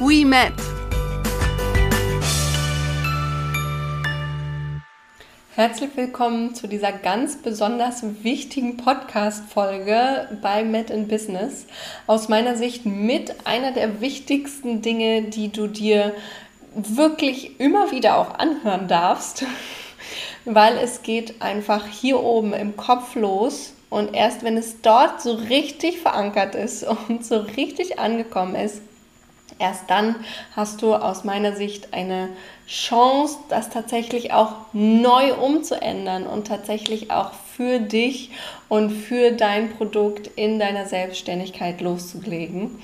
we met. Herzlich willkommen zu dieser ganz besonders wichtigen Podcast-Folge bei Met in Business. Aus meiner Sicht mit einer der wichtigsten Dinge, die du dir wirklich immer wieder auch anhören darfst, weil es geht einfach hier oben im Kopf los und erst wenn es dort so richtig verankert ist und so richtig angekommen ist, Erst dann hast du aus meiner Sicht eine Chance, das tatsächlich auch neu umzuändern und tatsächlich auch für dich und für dein Produkt in deiner Selbstständigkeit loszulegen.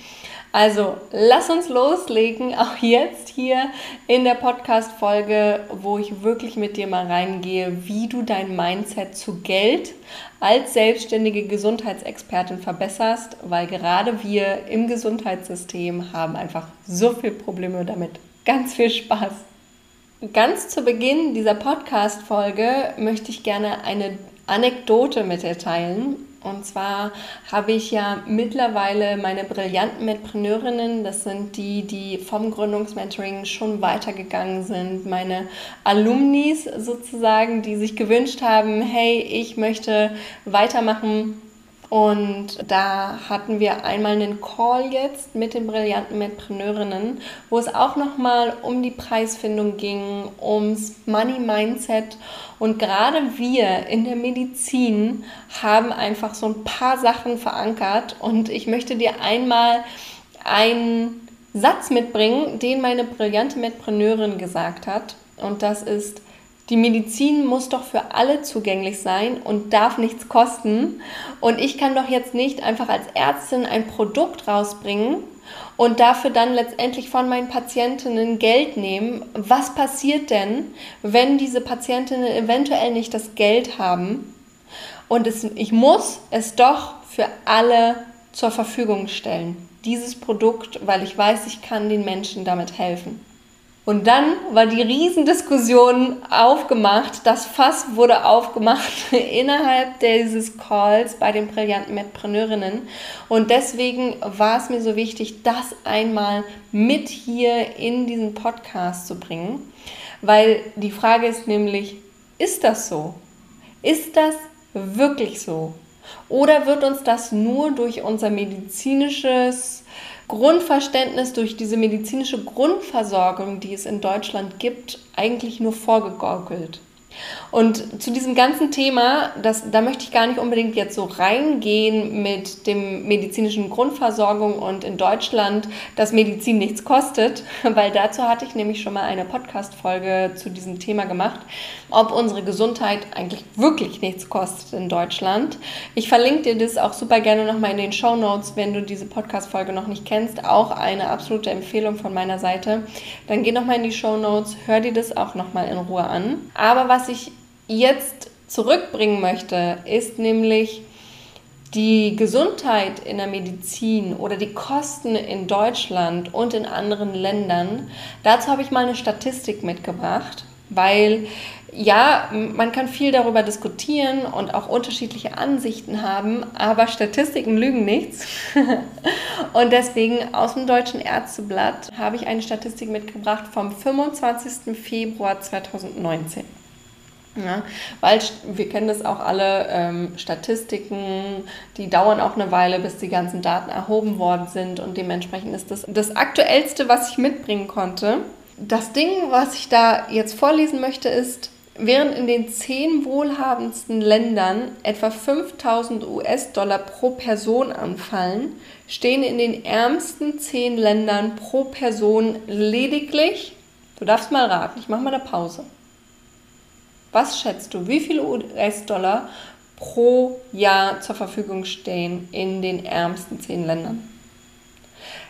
Also lass uns loslegen, auch jetzt hier in der Podcast-Folge, wo ich wirklich mit dir mal reingehe, wie du dein Mindset zu Geld als selbstständige Gesundheitsexpertin verbesserst, weil gerade wir im Gesundheitssystem haben einfach so viele Probleme damit. Ganz viel Spaß! Ganz zu Beginn dieser Podcast-Folge möchte ich gerne eine Anekdote mit dir teilen. Und zwar habe ich ja mittlerweile meine brillanten Mitpreneurinnen, das sind die, die vom Gründungsmentoring schon weitergegangen sind, meine Alumnis sozusagen, die sich gewünscht haben, hey, ich möchte weitermachen und da hatten wir einmal einen Call jetzt mit den brillanten Mitpreneurinnen, wo es auch nochmal um die Preisfindung ging, ums Money Mindset. Und gerade wir in der Medizin haben einfach so ein paar Sachen verankert. Und ich möchte dir einmal einen Satz mitbringen, den meine brillante Mitpreneurin gesagt hat. Und das ist, die Medizin muss doch für alle zugänglich sein und darf nichts kosten. Und ich kann doch jetzt nicht einfach als Ärztin ein Produkt rausbringen und dafür dann letztendlich von meinen Patientinnen Geld nehmen. Was passiert denn, wenn diese Patientinnen eventuell nicht das Geld haben? Und es, ich muss es doch für alle zur Verfügung stellen. Dieses Produkt, weil ich weiß, ich kann den Menschen damit helfen. Und dann war die Riesendiskussion aufgemacht, das Fass wurde aufgemacht innerhalb dieses Calls bei den brillanten Medpreneurinnen. Und deswegen war es mir so wichtig, das einmal mit hier in diesen Podcast zu bringen, weil die Frage ist nämlich, ist das so? Ist das wirklich so? Oder wird uns das nur durch unser medizinisches Grundverständnis durch diese medizinische Grundversorgung, die es in Deutschland gibt, eigentlich nur vorgegaukelt. Und zu diesem ganzen Thema, das, da möchte ich gar nicht unbedingt jetzt so reingehen mit dem medizinischen Grundversorgung und in Deutschland, dass Medizin nichts kostet, weil dazu hatte ich nämlich schon mal eine Podcast-Folge zu diesem Thema gemacht, ob unsere Gesundheit eigentlich wirklich nichts kostet in Deutschland. Ich verlinke dir das auch super gerne nochmal in den Show Notes, wenn du diese Podcast-Folge noch nicht kennst. Auch eine absolute Empfehlung von meiner Seite. Dann geh nochmal in die Show Notes, hör dir das auch nochmal in Ruhe an. Aber was ich jetzt zurückbringen möchte, ist nämlich die Gesundheit in der Medizin oder die Kosten in Deutschland und in anderen Ländern. Dazu habe ich mal eine Statistik mitgebracht, weil ja, man kann viel darüber diskutieren und auch unterschiedliche Ansichten haben, aber Statistiken lügen nichts. und deswegen aus dem Deutschen Ärzteblatt habe ich eine Statistik mitgebracht vom 25. Februar 2019. Ja, weil wir kennen das auch alle, ähm, Statistiken, die dauern auch eine Weile, bis die ganzen Daten erhoben worden sind und dementsprechend ist das das Aktuellste, was ich mitbringen konnte. Das Ding, was ich da jetzt vorlesen möchte, ist, während in den zehn wohlhabendsten Ländern etwa 5000 US-Dollar pro Person anfallen, stehen in den ärmsten zehn Ländern pro Person lediglich, du darfst mal raten, ich mache mal eine Pause was schätzt du, wie viele US-Dollar pro Jahr zur Verfügung stehen in den ärmsten zehn Ländern?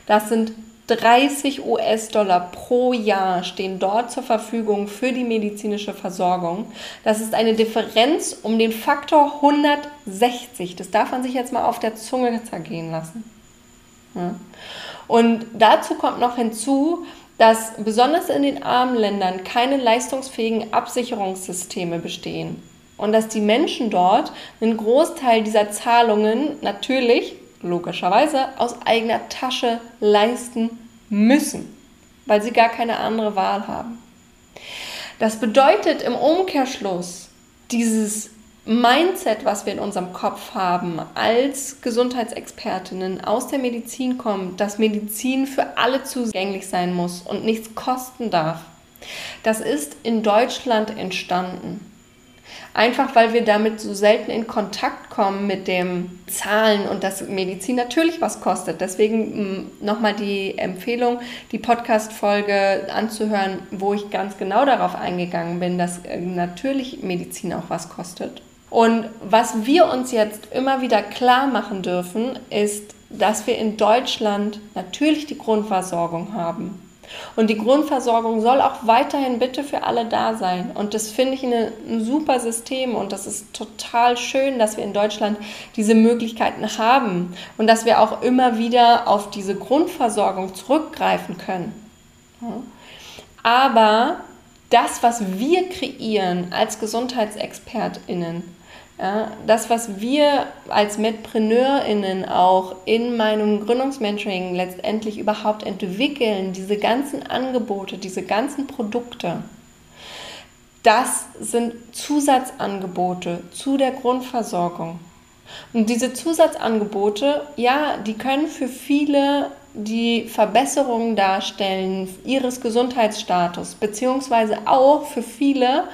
Das sind 30 US-Dollar pro Jahr stehen dort zur Verfügung für die medizinische Versorgung. Das ist eine Differenz um den Faktor 160. Das darf man sich jetzt mal auf der Zunge zergehen lassen. Und dazu kommt noch hinzu, dass besonders in den armen Ländern keine leistungsfähigen Absicherungssysteme bestehen und dass die Menschen dort einen Großteil dieser Zahlungen natürlich, logischerweise, aus eigener Tasche leisten müssen, weil sie gar keine andere Wahl haben. Das bedeutet im Umkehrschluss, dieses Mindset, was wir in unserem Kopf haben, als Gesundheitsexpertinnen aus der Medizin kommt, dass Medizin für alle zugänglich sein muss und nichts kosten darf, das ist in Deutschland entstanden. Einfach weil wir damit so selten in Kontakt kommen mit dem Zahlen und dass Medizin natürlich was kostet. Deswegen mm, nochmal die Empfehlung, die Podcast-Folge anzuhören, wo ich ganz genau darauf eingegangen bin, dass äh, natürlich Medizin auch was kostet. Und was wir uns jetzt immer wieder klar machen dürfen, ist, dass wir in Deutschland natürlich die Grundversorgung haben. Und die Grundversorgung soll auch weiterhin bitte für alle da sein. Und das finde ich eine, ein super System und das ist total schön, dass wir in Deutschland diese Möglichkeiten haben und dass wir auch immer wieder auf diese Grundversorgung zurückgreifen können. Aber das, was wir kreieren als GesundheitsexpertInnen, ja, das, was wir als MedpreneurInnen auch in meinem Gründungsmentoring letztendlich überhaupt entwickeln, diese ganzen Angebote, diese ganzen Produkte, das sind Zusatzangebote zu der Grundversorgung. Und diese Zusatzangebote, ja, die können für viele die Verbesserung darstellen ihres Gesundheitsstatus, beziehungsweise auch für viele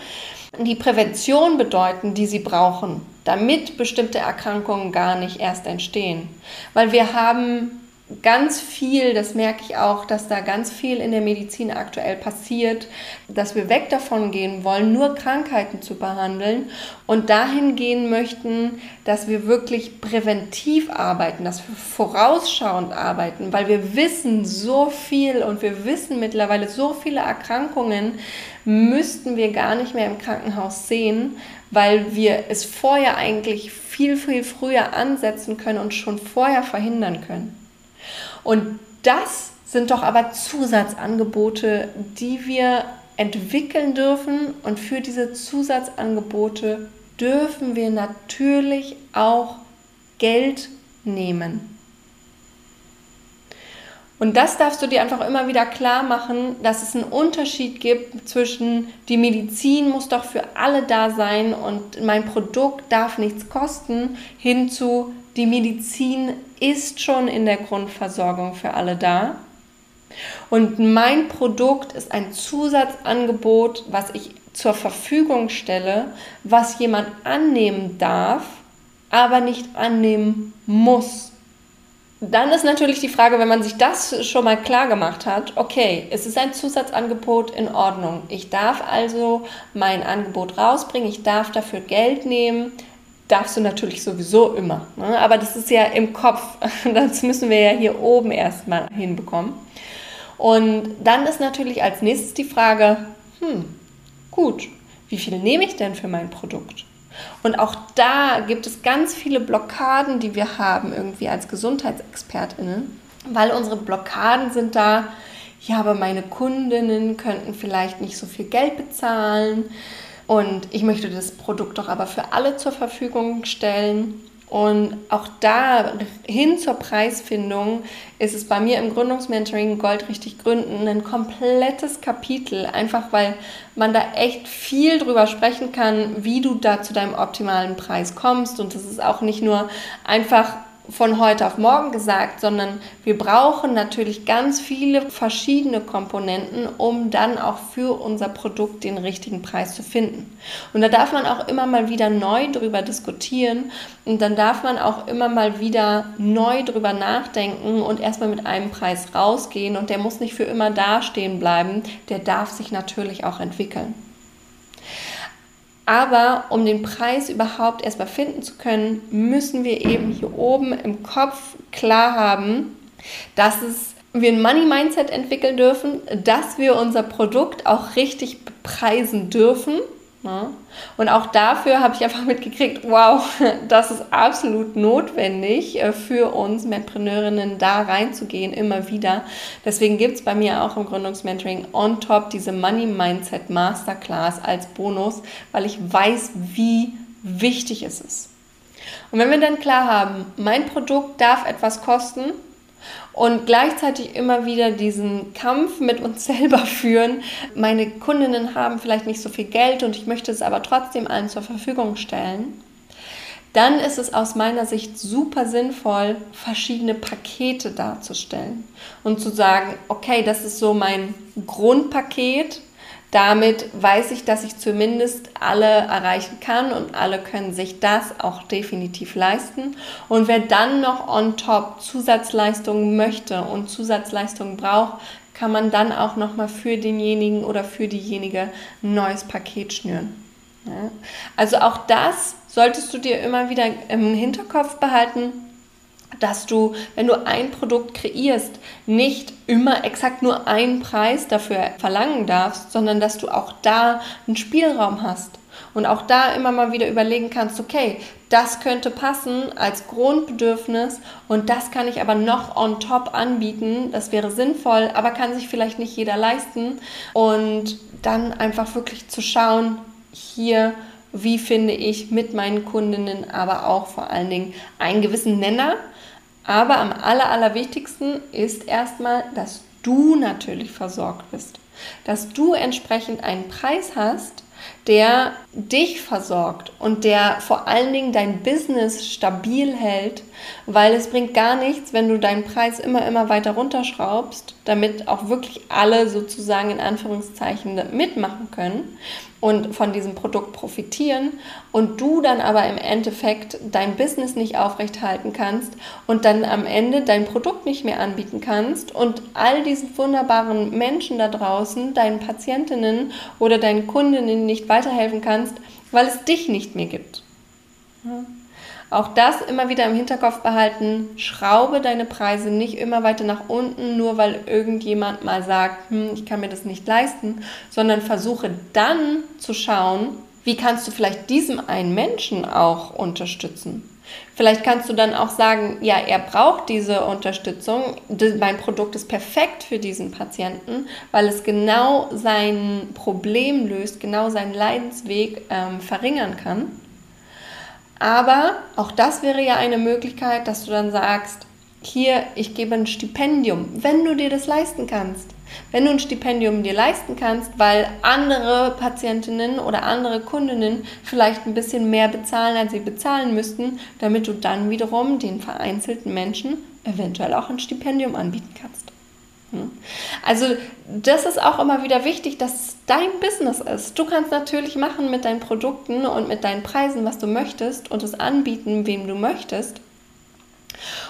die Prävention bedeuten, die sie brauchen, damit bestimmte Erkrankungen gar nicht erst entstehen. Weil wir haben ganz viel, das merke ich auch, dass da ganz viel in der Medizin aktuell passiert, dass wir weg davon gehen wollen, nur Krankheiten zu behandeln und dahin gehen möchten, dass wir wirklich präventiv arbeiten, dass wir vorausschauend arbeiten, weil wir wissen so viel und wir wissen mittlerweile so viele Erkrankungen, müssten wir gar nicht mehr im Krankenhaus sehen, weil wir es vorher eigentlich viel, viel früher ansetzen können und schon vorher verhindern können. Und das sind doch aber Zusatzangebote, die wir entwickeln dürfen. Und für diese Zusatzangebote dürfen wir natürlich auch Geld nehmen. Und das darfst du dir einfach immer wieder klar machen, dass es einen Unterschied gibt zwischen die Medizin muss doch für alle da sein und mein Produkt darf nichts kosten, hin zu die Medizin ist schon in der Grundversorgung für alle da. Und mein Produkt ist ein Zusatzangebot, was ich zur Verfügung stelle, was jemand annehmen darf, aber nicht annehmen muss. Dann ist natürlich die Frage, wenn man sich das schon mal klar gemacht hat, okay, es ist ein Zusatzangebot in Ordnung. Ich darf also mein Angebot rausbringen, ich darf dafür Geld nehmen, darfst du natürlich sowieso immer. Ne? Aber das ist ja im Kopf. Das müssen wir ja hier oben erstmal hinbekommen. Und dann ist natürlich als nächstes die Frage, hm, gut, wie viel nehme ich denn für mein Produkt? Und auch da gibt es ganz viele Blockaden, die wir haben, irgendwie als GesundheitsexpertInnen, weil unsere Blockaden sind da, ja, aber meine Kundinnen könnten vielleicht nicht so viel Geld bezahlen und ich möchte das Produkt doch aber für alle zur Verfügung stellen. Und auch da hin zur Preisfindung ist es bei mir im Gründungsmentoring Gold richtig gründen ein komplettes Kapitel, einfach weil man da echt viel drüber sprechen kann, wie du da zu deinem optimalen Preis kommst. Und das ist auch nicht nur einfach von heute auf morgen gesagt, sondern wir brauchen natürlich ganz viele verschiedene Komponenten, um dann auch für unser Produkt den richtigen Preis zu finden. Und da darf man auch immer mal wieder neu drüber diskutieren und dann darf man auch immer mal wieder neu drüber nachdenken und erstmal mit einem Preis rausgehen und der muss nicht für immer dastehen bleiben, der darf sich natürlich auch entwickeln. Aber um den Preis überhaupt erstmal finden zu können, müssen wir eben hier oben im Kopf klar haben, dass es wir ein Money-Mindset entwickeln dürfen, dass wir unser Produkt auch richtig bepreisen dürfen. Ja. Und auch dafür habe ich einfach mitgekriegt, wow, das ist absolut notwendig äh, für uns Menpreneurinnen da reinzugehen, immer wieder. Deswegen gibt es bei mir auch im Gründungsmentoring on top diese Money Mindset Masterclass als Bonus, weil ich weiß, wie wichtig es ist. Und wenn wir dann klar haben, mein Produkt darf etwas kosten, und gleichzeitig immer wieder diesen Kampf mit uns selber führen. Meine Kundinnen haben vielleicht nicht so viel Geld und ich möchte es aber trotzdem allen zur Verfügung stellen. Dann ist es aus meiner Sicht super sinnvoll, verschiedene Pakete darzustellen und zu sagen, okay, das ist so mein Grundpaket, damit weiß ich, dass ich zumindest alle erreichen kann und alle können sich das auch definitiv leisten. Und wer dann noch on top Zusatzleistungen möchte und Zusatzleistungen braucht, kann man dann auch nochmal für denjenigen oder für diejenige ein neues Paket schnüren. Also auch das solltest du dir immer wieder im Hinterkopf behalten dass du, wenn du ein Produkt kreierst, nicht immer exakt nur einen Preis dafür verlangen darfst, sondern dass du auch da einen Spielraum hast und auch da immer mal wieder überlegen kannst, okay, das könnte passen als Grundbedürfnis und das kann ich aber noch on top anbieten, das wäre sinnvoll, aber kann sich vielleicht nicht jeder leisten und dann einfach wirklich zu schauen, hier wie finde ich mit meinen Kundinnen aber auch vor allen Dingen einen gewissen Nenner, aber am aller, allerwichtigsten ist erstmal, dass du natürlich versorgt bist. Dass du entsprechend einen Preis hast, der dich versorgt und der vor allen Dingen dein Business stabil hält, weil es bringt gar nichts, wenn du deinen Preis immer, immer weiter runterschraubst, damit auch wirklich alle sozusagen in Anführungszeichen mitmachen können und von diesem Produkt profitieren und du dann aber im Endeffekt dein Business nicht aufrechthalten kannst und dann am Ende dein Produkt nicht mehr anbieten kannst und all diesen wunderbaren Menschen da draußen, deinen Patientinnen oder deinen Kundinnen nicht weiterhelfen kannst, weil es dich nicht mehr gibt. Auch das immer wieder im Hinterkopf behalten. Schraube deine Preise nicht immer weiter nach unten, nur weil irgendjemand mal sagt, hm, ich kann mir das nicht leisten, sondern versuche dann zu schauen, wie kannst du vielleicht diesem einen Menschen auch unterstützen. Vielleicht kannst du dann auch sagen, ja, er braucht diese Unterstützung. Mein Produkt ist perfekt für diesen Patienten, weil es genau sein Problem löst, genau seinen Leidensweg ähm, verringern kann. Aber auch das wäre ja eine Möglichkeit, dass du dann sagst, hier, ich gebe ein Stipendium, wenn du dir das leisten kannst. Wenn du ein Stipendium dir leisten kannst, weil andere Patientinnen oder andere Kundinnen vielleicht ein bisschen mehr bezahlen, als sie bezahlen müssten, damit du dann wiederum den vereinzelten Menschen eventuell auch ein Stipendium anbieten kannst. Hm? Also das ist auch immer wieder wichtig, dass es dein Business ist. Du kannst natürlich machen mit deinen Produkten und mit deinen Preisen, was du möchtest und es anbieten, wem du möchtest.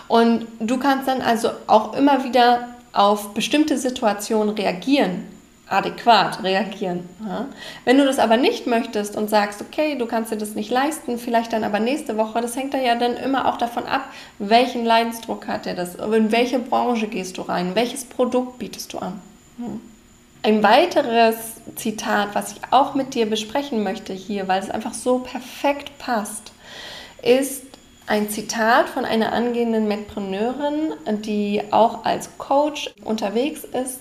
Und du kannst dann also auch immer wieder auf bestimmte Situationen reagieren adäquat reagieren. Ja? Wenn du das aber nicht möchtest und sagst, okay, du kannst dir das nicht leisten, vielleicht dann aber nächste Woche, das hängt ja dann immer auch davon ab, welchen Leidensdruck hat der das, in welche Branche gehst du rein, welches Produkt bietest du an. Hm. Ein weiteres Zitat, was ich auch mit dir besprechen möchte hier, weil es einfach so perfekt passt, ist ein Zitat von einer angehenden Metpreneurin, die auch als Coach unterwegs ist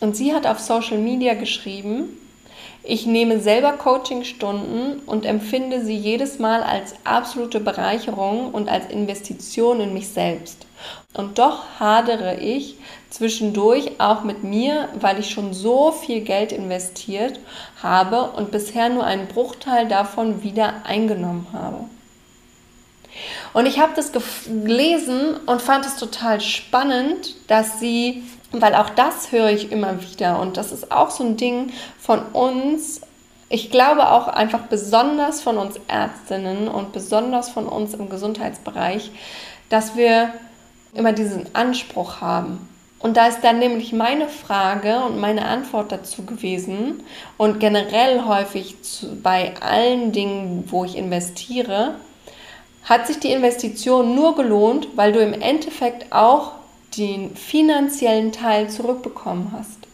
und sie hat auf Social Media geschrieben, ich nehme selber Coachingstunden und empfinde sie jedes Mal als absolute Bereicherung und als Investition in mich selbst. Und doch hadere ich zwischendurch auch mit mir, weil ich schon so viel Geld investiert habe und bisher nur einen Bruchteil davon wieder eingenommen habe. Und ich habe das gelesen und fand es total spannend, dass sie weil auch das höre ich immer wieder und das ist auch so ein Ding von uns. Ich glaube auch einfach besonders von uns Ärztinnen und besonders von uns im Gesundheitsbereich, dass wir immer diesen Anspruch haben. Und da ist dann nämlich meine Frage und meine Antwort dazu gewesen und generell häufig zu, bei allen Dingen, wo ich investiere, hat sich die Investition nur gelohnt, weil du im Endeffekt auch den finanziellen Teil zurückbekommen hast?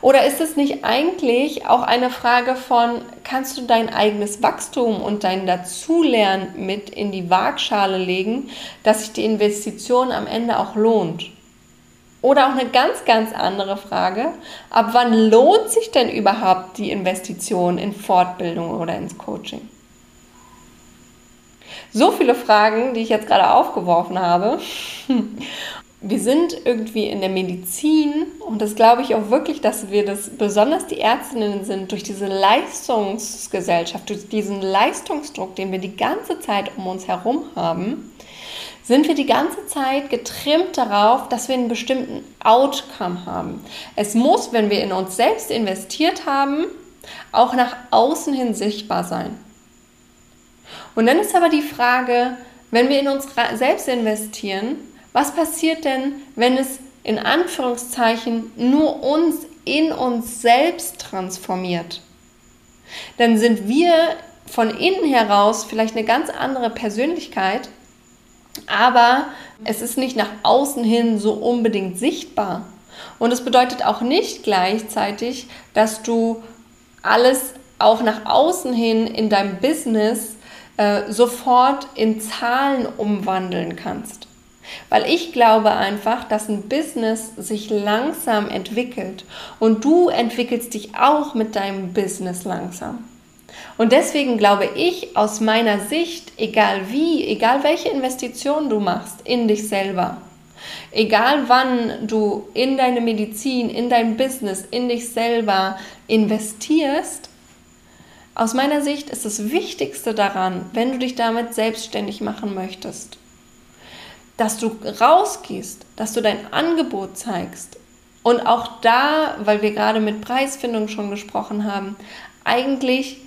Oder ist es nicht eigentlich auch eine Frage von, kannst du dein eigenes Wachstum und dein Dazulernen mit in die Waagschale legen, dass sich die Investition am Ende auch lohnt? Oder auch eine ganz, ganz andere Frage, ab wann lohnt sich denn überhaupt die Investition in Fortbildung oder ins Coaching? So viele Fragen, die ich jetzt gerade aufgeworfen habe. wir sind irgendwie in der Medizin und das glaube ich auch wirklich, dass wir das, besonders die Ärztinnen sind, durch diese Leistungsgesellschaft, durch diesen Leistungsdruck, den wir die ganze Zeit um uns herum haben, sind wir die ganze Zeit getrimmt darauf, dass wir einen bestimmten Outcome haben. Es muss, wenn wir in uns selbst investiert haben, auch nach außen hin sichtbar sein. Und dann ist aber die Frage, wenn wir in uns selbst investieren, was passiert denn, wenn es in Anführungszeichen nur uns in uns selbst transformiert? Dann sind wir von innen heraus vielleicht eine ganz andere Persönlichkeit, aber es ist nicht nach außen hin so unbedingt sichtbar. Und es bedeutet auch nicht gleichzeitig, dass du alles auch nach außen hin in deinem Business äh, sofort in Zahlen umwandeln kannst. Weil ich glaube einfach, dass ein Business sich langsam entwickelt und du entwickelst dich auch mit deinem Business langsam. Und deswegen glaube ich aus meiner Sicht, egal wie, egal welche Investition du machst in dich selber, egal wann du in deine Medizin, in dein Business, in dich selber investierst, aus meiner Sicht ist das Wichtigste daran, wenn du dich damit selbstständig machen möchtest, dass du rausgehst, dass du dein Angebot zeigst. Und auch da, weil wir gerade mit Preisfindung schon gesprochen haben, eigentlich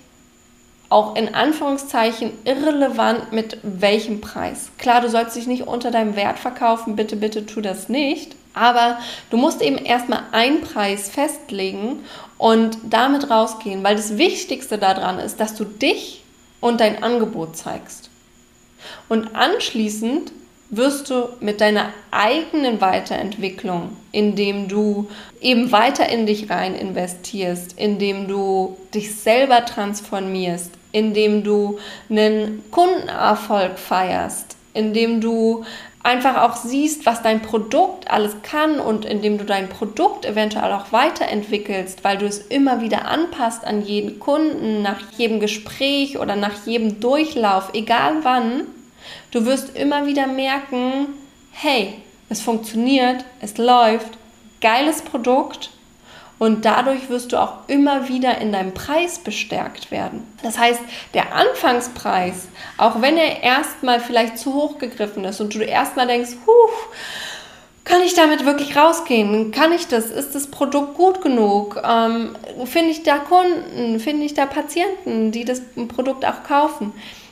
auch in Anführungszeichen irrelevant mit welchem Preis. Klar, du sollst dich nicht unter deinem Wert verkaufen, bitte, bitte tu das nicht. Aber du musst eben erstmal einen Preis festlegen und damit rausgehen, weil das Wichtigste daran ist, dass du dich und dein Angebot zeigst. Und anschließend wirst du mit deiner eigenen Weiterentwicklung, indem du eben weiter in dich rein investierst, indem du dich selber transformierst, indem du einen Kundenerfolg feierst, indem du einfach auch siehst, was dein Produkt alles kann und indem du dein Produkt eventuell auch weiterentwickelst, weil du es immer wieder anpasst an jeden Kunden, nach jedem Gespräch oder nach jedem Durchlauf, egal wann, Du wirst immer wieder merken, hey, es funktioniert, es läuft, geiles Produkt und dadurch wirst du auch immer wieder in deinem Preis bestärkt werden. Das heißt, der Anfangspreis, auch wenn er erstmal vielleicht zu hoch gegriffen ist und du erstmal denkst, huh, kann ich damit wirklich rausgehen? Kann ich das? Ist das Produkt gut genug? Ähm, finde ich da Kunden? Finde ich da Patienten, die das Produkt auch kaufen?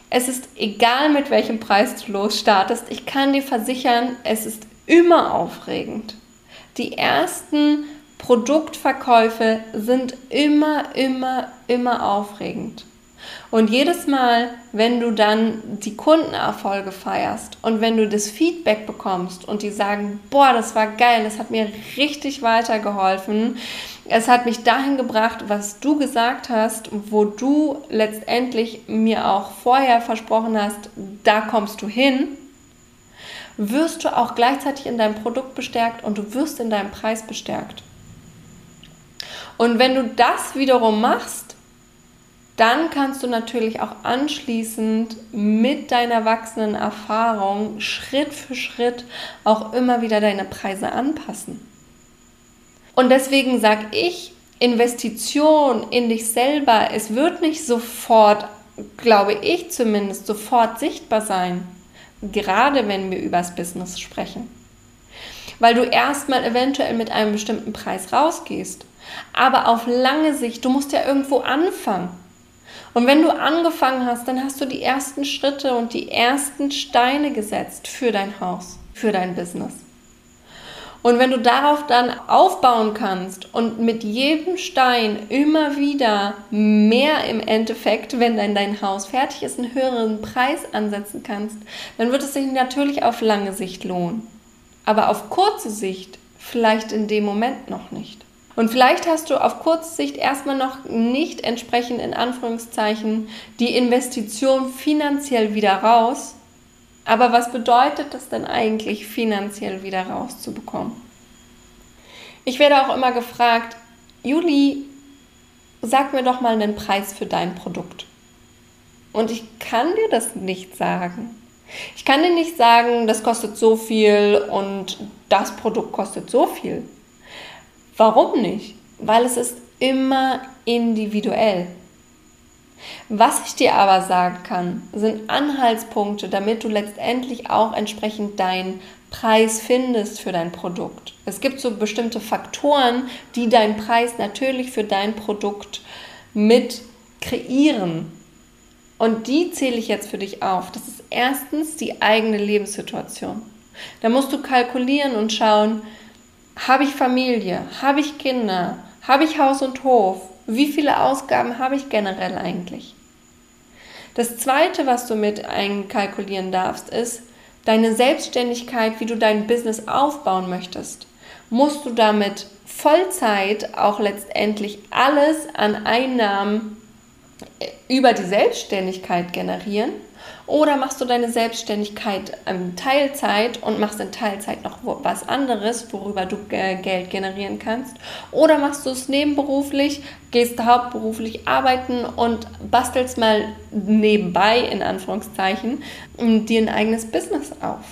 Es ist egal, mit welchem Preis du losstartest. Ich kann dir versichern, es ist immer aufregend. Die ersten Produktverkäufe sind immer, immer, immer aufregend. Und jedes Mal, wenn du dann die Kundenerfolge feierst und wenn du das Feedback bekommst und die sagen, boah, das war geil, das hat mir richtig weitergeholfen, es hat mich dahin gebracht, was du gesagt hast, wo du letztendlich mir auch vorher versprochen hast, da kommst du hin, wirst du auch gleichzeitig in deinem Produkt bestärkt und du wirst in deinem Preis bestärkt. Und wenn du das wiederum machst, dann kannst du natürlich auch anschließend mit deiner wachsenden Erfahrung Schritt für Schritt auch immer wieder deine Preise anpassen. Und deswegen sage ich, Investition in dich selber, es wird nicht sofort, glaube ich zumindest, sofort sichtbar sein. Gerade wenn wir übers Business sprechen. Weil du erstmal eventuell mit einem bestimmten Preis rausgehst. Aber auf lange Sicht, du musst ja irgendwo anfangen. Und wenn du angefangen hast, dann hast du die ersten Schritte und die ersten Steine gesetzt für dein Haus, für dein Business. Und wenn du darauf dann aufbauen kannst und mit jedem Stein immer wieder mehr im Endeffekt, wenn dann dein Haus fertig ist, einen höheren Preis ansetzen kannst, dann wird es sich natürlich auf lange Sicht lohnen. aber auf kurze Sicht vielleicht in dem Moment noch nicht. Und vielleicht hast du auf kurze Sicht erstmal noch nicht entsprechend in Anführungszeichen die Investition finanziell wieder raus. Aber was bedeutet das denn eigentlich, finanziell wieder rauszubekommen? Ich werde auch immer gefragt, Juli, sag mir doch mal einen Preis für dein Produkt. Und ich kann dir das nicht sagen. Ich kann dir nicht sagen, das kostet so viel und das Produkt kostet so viel. Warum nicht? Weil es ist immer individuell. Was ich dir aber sagen kann, sind Anhaltspunkte, damit du letztendlich auch entsprechend deinen Preis findest für dein Produkt. Es gibt so bestimmte Faktoren, die deinen Preis natürlich für dein Produkt mit kreieren. Und die zähle ich jetzt für dich auf. Das ist erstens die eigene Lebenssituation. Da musst du kalkulieren und schauen, habe ich Familie, habe ich Kinder, habe ich Haus und Hof, wie viele Ausgaben habe ich generell eigentlich? Das Zweite, was du mit einkalkulieren darfst, ist deine Selbstständigkeit, wie du dein Business aufbauen möchtest. Musst du damit Vollzeit auch letztendlich alles an Einnahmen über die Selbstständigkeit generieren? Oder machst du deine Selbstständigkeit in Teilzeit und machst in Teilzeit noch was anderes, worüber du Geld generieren kannst? Oder machst du es nebenberuflich, gehst hauptberuflich arbeiten und bastelst mal nebenbei, in Anführungszeichen, dir ein eigenes Business auf?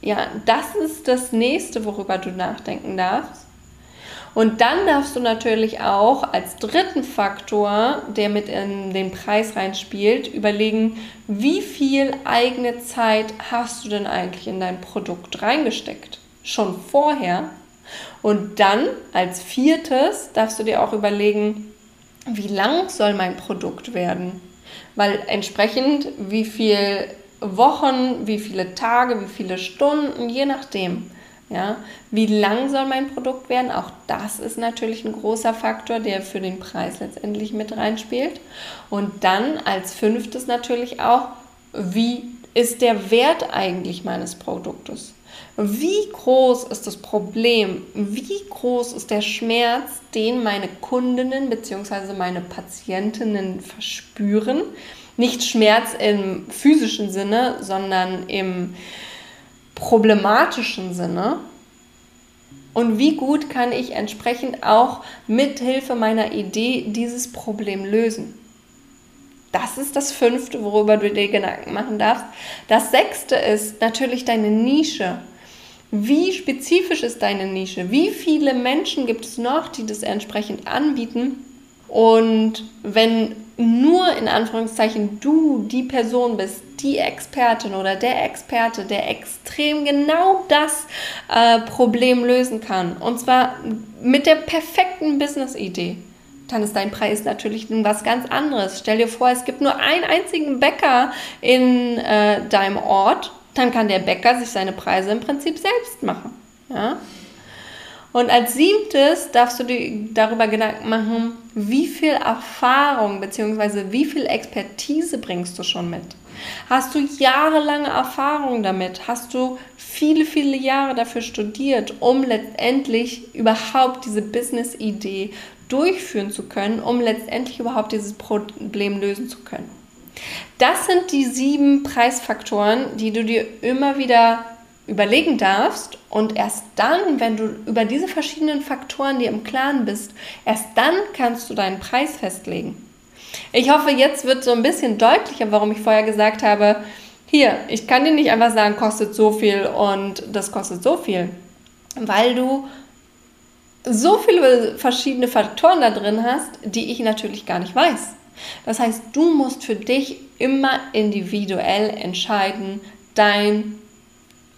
Ja, das ist das nächste, worüber du nachdenken darfst. Und dann darfst du natürlich auch als dritten Faktor, der mit in den Preis reinspielt, überlegen, wie viel eigene Zeit hast du denn eigentlich in dein Produkt reingesteckt? Schon vorher. Und dann als viertes darfst du dir auch überlegen, wie lang soll mein Produkt werden? Weil entsprechend, wie viele Wochen, wie viele Tage, wie viele Stunden, je nachdem ja, wie lang soll mein Produkt werden? Auch das ist natürlich ein großer Faktor, der für den Preis letztendlich mit reinspielt. Und dann als fünftes natürlich auch, wie ist der Wert eigentlich meines Produktes? Wie groß ist das Problem? Wie groß ist der Schmerz, den meine Kundinnen bzw. meine Patientinnen verspüren? Nicht Schmerz im physischen Sinne, sondern im problematischen Sinne und wie gut kann ich entsprechend auch mit Hilfe meiner Idee dieses Problem lösen. Das ist das fünfte, worüber du dir Gedanken machen darfst. Das sechste ist natürlich deine Nische. Wie spezifisch ist deine Nische? Wie viele Menschen gibt es noch, die das entsprechend anbieten? Und wenn nur in Anführungszeichen du die Person bist, die Expertin oder der Experte, der extrem genau das äh, Problem lösen kann, und zwar mit der perfekten Business-Idee, dann ist dein Preis natürlich was ganz anderes. Stell dir vor, es gibt nur einen einzigen Bäcker in äh, deinem Ort, dann kann der Bäcker sich seine Preise im Prinzip selbst machen. Ja? Und als siebtes darfst du dir darüber Gedanken machen, wie viel Erfahrung bzw. wie viel Expertise bringst du schon mit? Hast du jahrelange Erfahrung damit? Hast du viele, viele Jahre dafür studiert, um letztendlich überhaupt diese Business-Idee durchführen zu können, um letztendlich überhaupt dieses Problem lösen zu können? Das sind die sieben Preisfaktoren, die du dir immer wieder überlegen darfst und erst dann, wenn du über diese verschiedenen Faktoren dir im Klaren bist, erst dann kannst du deinen Preis festlegen. Ich hoffe, jetzt wird so ein bisschen deutlicher, warum ich vorher gesagt habe, hier, ich kann dir nicht einfach sagen, kostet so viel und das kostet so viel, weil du so viele verschiedene Faktoren da drin hast, die ich natürlich gar nicht weiß. Das heißt, du musst für dich immer individuell entscheiden, dein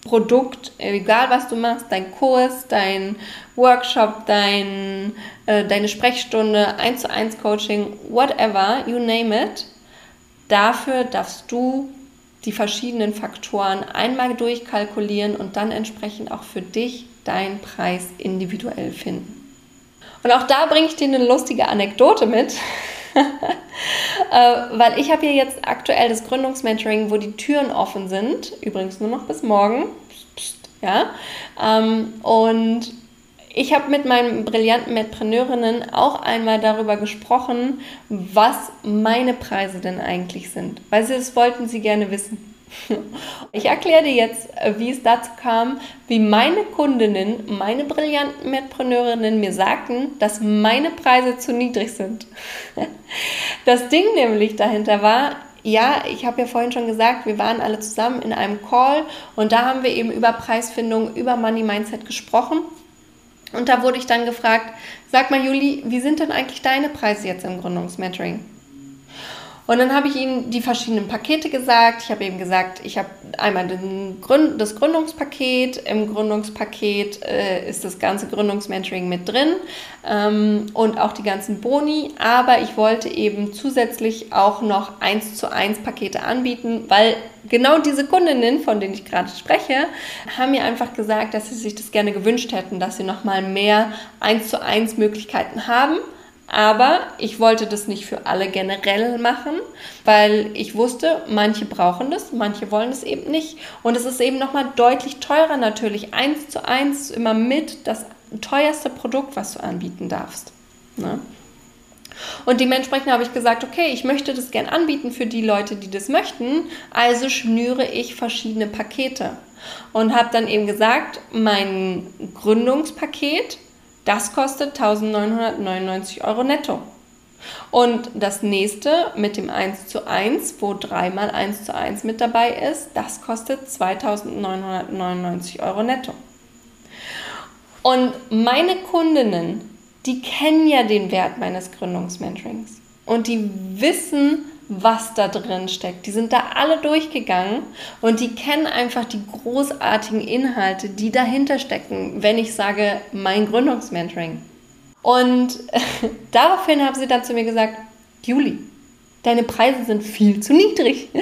Produkt, egal was du machst, dein Kurs, dein Workshop, dein, äh, deine Sprechstunde, 1 zu 1 Coaching, whatever, you name it, dafür darfst du die verschiedenen Faktoren einmal durchkalkulieren und dann entsprechend auch für dich deinen Preis individuell finden. Und auch da bringe ich dir eine lustige Anekdote mit. äh, weil ich habe hier jetzt aktuell das Gründungsmentoring, wo die Türen offen sind. Übrigens nur noch bis morgen. Ja? Ähm, und ich habe mit meinen brillanten Medpreneurinnen auch einmal darüber gesprochen, was meine Preise denn eigentlich sind, weil sie das wollten sie gerne wissen. Ich erkläre dir jetzt, äh, wie es dazu kam, wie meine Kundinnen, meine brillanten Medpreneurinnen mir sagten, dass meine Preise zu niedrig sind. Das Ding nämlich dahinter war, ja, ich habe ja vorhin schon gesagt, wir waren alle zusammen in einem Call und da haben wir eben über Preisfindung, über Money Mindset gesprochen. Und da wurde ich dann gefragt, sag mal Juli, wie sind denn eigentlich deine Preise jetzt im Gründungsmentoring? Und dann habe ich ihnen die verschiedenen Pakete gesagt. Ich habe eben gesagt, ich habe einmal Gründ das Gründungspaket. Im Gründungspaket äh, ist das ganze Gründungsmentoring mit drin ähm, und auch die ganzen Boni. Aber ich wollte eben zusätzlich auch noch eins zu eins Pakete anbieten, weil genau diese Kundinnen, von denen ich gerade spreche, haben mir einfach gesagt, dass sie sich das gerne gewünscht hätten, dass sie nochmal mehr eins zu eins Möglichkeiten haben aber ich wollte das nicht für alle generell machen, weil ich wusste, manche brauchen das, manche wollen es eben nicht. Und es ist eben nochmal deutlich teurer natürlich. Eins zu eins immer mit das teuerste Produkt, was du anbieten darfst. Ne? Und dementsprechend habe ich gesagt, okay, ich möchte das gern anbieten für die Leute, die das möchten. Also schnüre ich verschiedene Pakete. Und habe dann eben gesagt, mein Gründungspaket das kostet 1999 Euro netto. Und das nächste mit dem 1 zu 1, wo dreimal 1 zu 1 mit dabei ist, das kostet 2999 Euro netto. Und meine Kundinnen, die kennen ja den Wert meines Gründungsmentorings und die wissen, was da drin steckt. Die sind da alle durchgegangen und die kennen einfach die großartigen Inhalte, die dahinter stecken, wenn ich sage, mein Gründungsmentoring. Und daraufhin haben sie dann zu mir gesagt, Juli, deine Preise sind viel zu niedrig.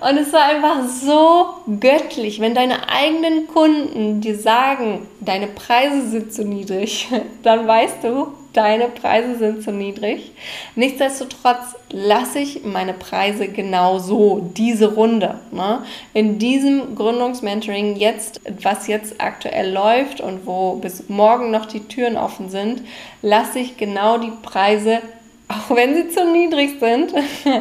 Und es war einfach so göttlich, wenn deine eigenen Kunden dir sagen, deine Preise sind zu niedrig, dann weißt du, deine Preise sind zu niedrig. Nichtsdestotrotz lasse ich meine Preise genau so, diese Runde. Ne? In diesem Gründungsmentoring jetzt, was jetzt aktuell läuft und wo bis morgen noch die Türen offen sind, lasse ich genau die Preise, auch wenn sie zu niedrig sind,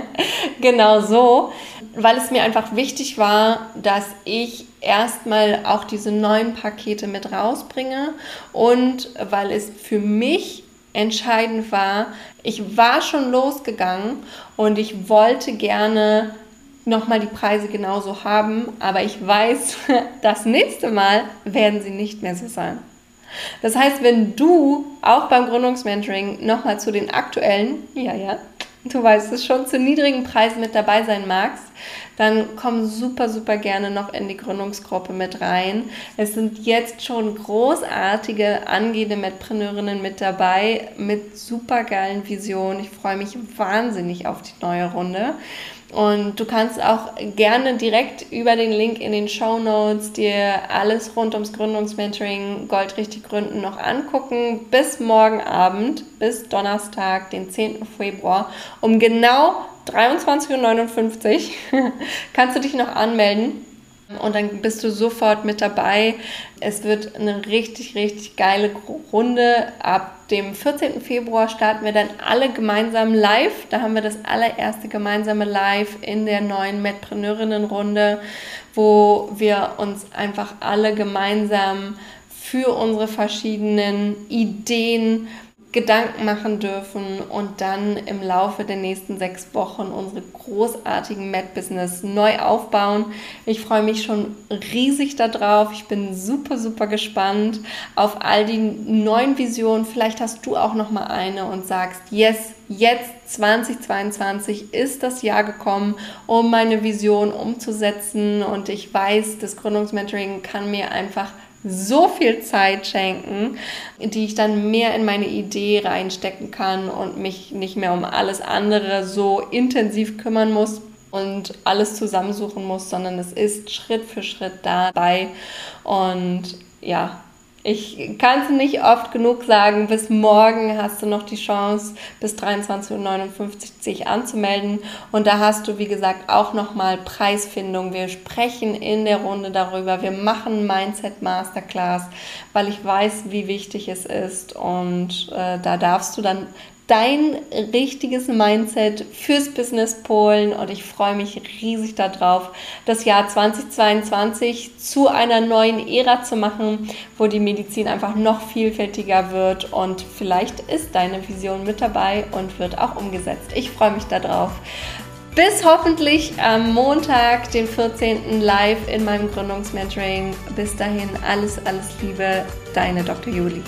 genau so, weil es mir einfach wichtig war, dass ich erstmal auch diese neuen Pakete mit rausbringe und weil es für mich entscheidend war, ich war schon losgegangen und ich wollte gerne nochmal die Preise genauso haben, aber ich weiß, das nächste Mal werden sie nicht mehr so sein. Das heißt, wenn du auch beim Gründungsmentoring nochmal zu den aktuellen, ja, ja, du weißt es schon, zu niedrigen Preisen mit dabei sein magst, dann komm super, super gerne noch in die Gründungsgruppe mit rein. Es sind jetzt schon großartige angehende Medpreneurinnen mit dabei mit super geilen Visionen. Ich freue mich wahnsinnig auf die neue Runde. Und du kannst auch gerne direkt über den Link in den Show Notes dir alles rund ums Gründungsmentoring Gold richtig gründen noch angucken. Bis morgen Abend, bis Donnerstag, den 10. Februar, um genau 23.59 Uhr kannst du dich noch anmelden. Und dann bist du sofort mit dabei. Es wird eine richtig, richtig geile Runde. Ab dem 14. Februar starten wir dann alle gemeinsam live. Da haben wir das allererste gemeinsame Live in der neuen Medpreneurinnen-Runde, wo wir uns einfach alle gemeinsam für unsere verschiedenen Ideen Gedanken machen dürfen und dann im Laufe der nächsten sechs Wochen unsere großartigen Mad-Business neu aufbauen. Ich freue mich schon riesig darauf. Ich bin super, super gespannt auf all die neuen Visionen. Vielleicht hast du auch noch mal eine und sagst, yes, jetzt 2022 ist das Jahr gekommen, um meine Vision umzusetzen und ich weiß, das Gründungsmentoring kann mir einfach so viel Zeit schenken, die ich dann mehr in meine Idee reinstecken kann und mich nicht mehr um alles andere so intensiv kümmern muss und alles zusammensuchen muss, sondern es ist Schritt für Schritt dabei. Und ja, Ich kann es nicht oft genug sagen, bis morgen hast du noch die Chance, bis 23.59 Uhr sich anzumelden. Und da hast du, wie gesagt, auch nochmal Preisfindung. Wir sprechen in der Runde darüber. Wir machen Mindset Masterclass, weil ich weiß, wie wichtig es ist. Und äh, da darfst du dann dein richtiges Mindset fürs Business Polen und ich freue mich riesig darauf, das Jahr 2022 zu einer neuen Ära zu machen, wo die Medizin einfach noch vielfältiger wird und vielleicht ist deine Vision mit dabei und wird auch umgesetzt. Ich freue mich darauf. Bis hoffentlich am Montag, den 14. live in meinem Gründungsmentoring. Bis dahin alles, alles Liebe, deine Dr. Juli.